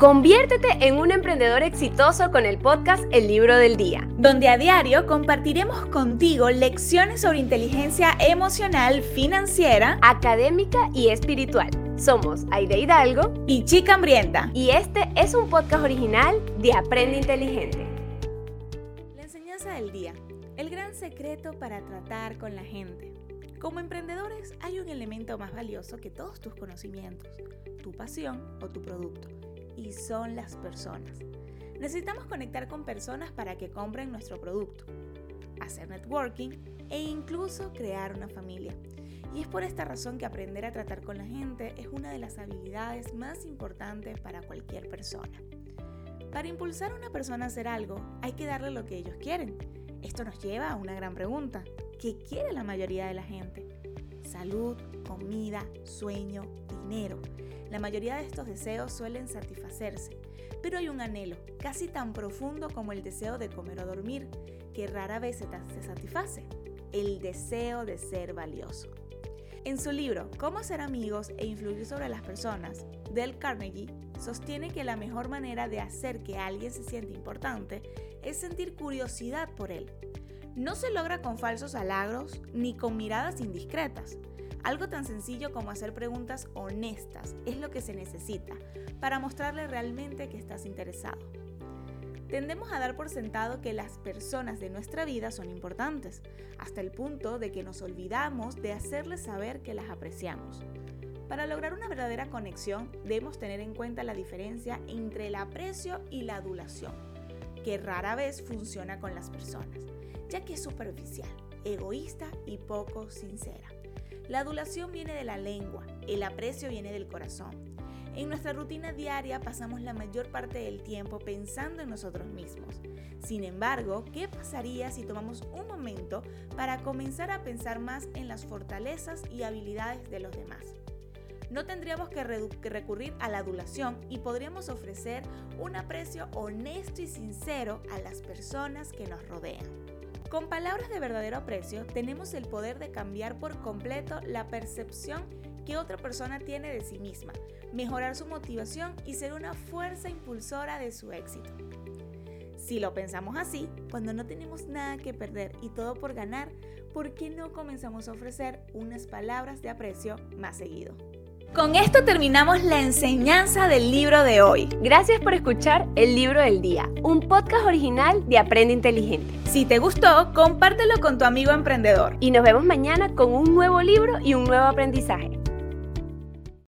Conviértete en un emprendedor exitoso con el podcast El Libro del Día, donde a diario compartiremos contigo lecciones sobre inteligencia emocional, financiera, académica y espiritual. Somos Aide Hidalgo y Chica Hambrienta. Y este es un podcast original de Aprende Inteligente. La enseñanza del día. El gran secreto para tratar con la gente. Como emprendedores hay un elemento más valioso que todos tus conocimientos, tu pasión o tu producto y son las personas. Necesitamos conectar con personas para que compren nuestro producto, hacer networking e incluso crear una familia. Y es por esta razón que aprender a tratar con la gente es una de las habilidades más importantes para cualquier persona. Para impulsar a una persona a hacer algo, hay que darle lo que ellos quieren. Esto nos lleva a una gran pregunta. ¿Qué quiere la mayoría de la gente? Salud, comida, sueño, dinero. La mayoría de estos deseos suelen satisfacerse, pero hay un anhelo, casi tan profundo como el deseo de comer o dormir, que rara vez se satisface, el deseo de ser valioso. En su libro Cómo ser amigos e influir sobre las personas, Del Carnegie sostiene que la mejor manera de hacer que alguien se sienta importante es sentir curiosidad por él. No se logra con falsos halagros ni con miradas indiscretas, algo tan sencillo como hacer preguntas honestas es lo que se necesita para mostrarle realmente que estás interesado. Tendemos a dar por sentado que las personas de nuestra vida son importantes, hasta el punto de que nos olvidamos de hacerles saber que las apreciamos. Para lograr una verdadera conexión debemos tener en cuenta la diferencia entre el aprecio y la adulación, que rara vez funciona con las personas, ya que es superficial, egoísta y poco sincera. La adulación viene de la lengua, el aprecio viene del corazón. En nuestra rutina diaria pasamos la mayor parte del tiempo pensando en nosotros mismos. Sin embargo, ¿qué pasaría si tomamos un momento para comenzar a pensar más en las fortalezas y habilidades de los demás? No tendríamos que, recurrir a la adulación y podríamos ofrecer un aprecio honesto y sincero a las personas que nos rodean. Con palabras de verdadero aprecio, tenemos el poder de cambiar por completo la percepción que otra persona tiene de sí misma, mejorar su motivación y ser una fuerza impulsora de su éxito. Si lo pensamos así, cuando no tenemos nada que perder y todo por ganar, ¿por qué no comenzamos a ofrecer unas palabras de aprecio más seguido? Con esto terminamos la enseñanza del libro de hoy. Gracias por escuchar El Libro del Día, un podcast original de Aprende Inteligente. Si te gustó, compártelo con tu amigo emprendedor. Y nos vemos mañana con un nuevo libro y un nuevo aprendizaje.